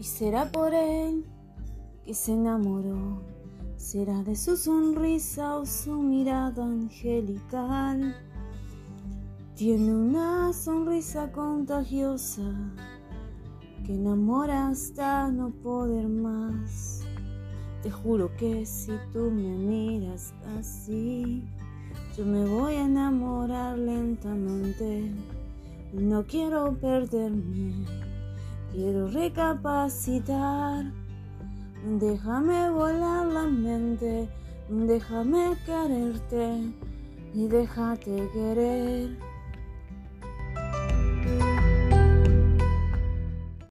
Será por él que se enamoró, será de su sonrisa o su mirada angelical. Tiene una sonrisa contagiosa que enamora hasta no poder más. Te juro que si tú me miras así, yo me voy a enamorar lentamente. No quiero perderme, quiero recapacitar. Déjame volar la mente, déjame quererte y déjate querer.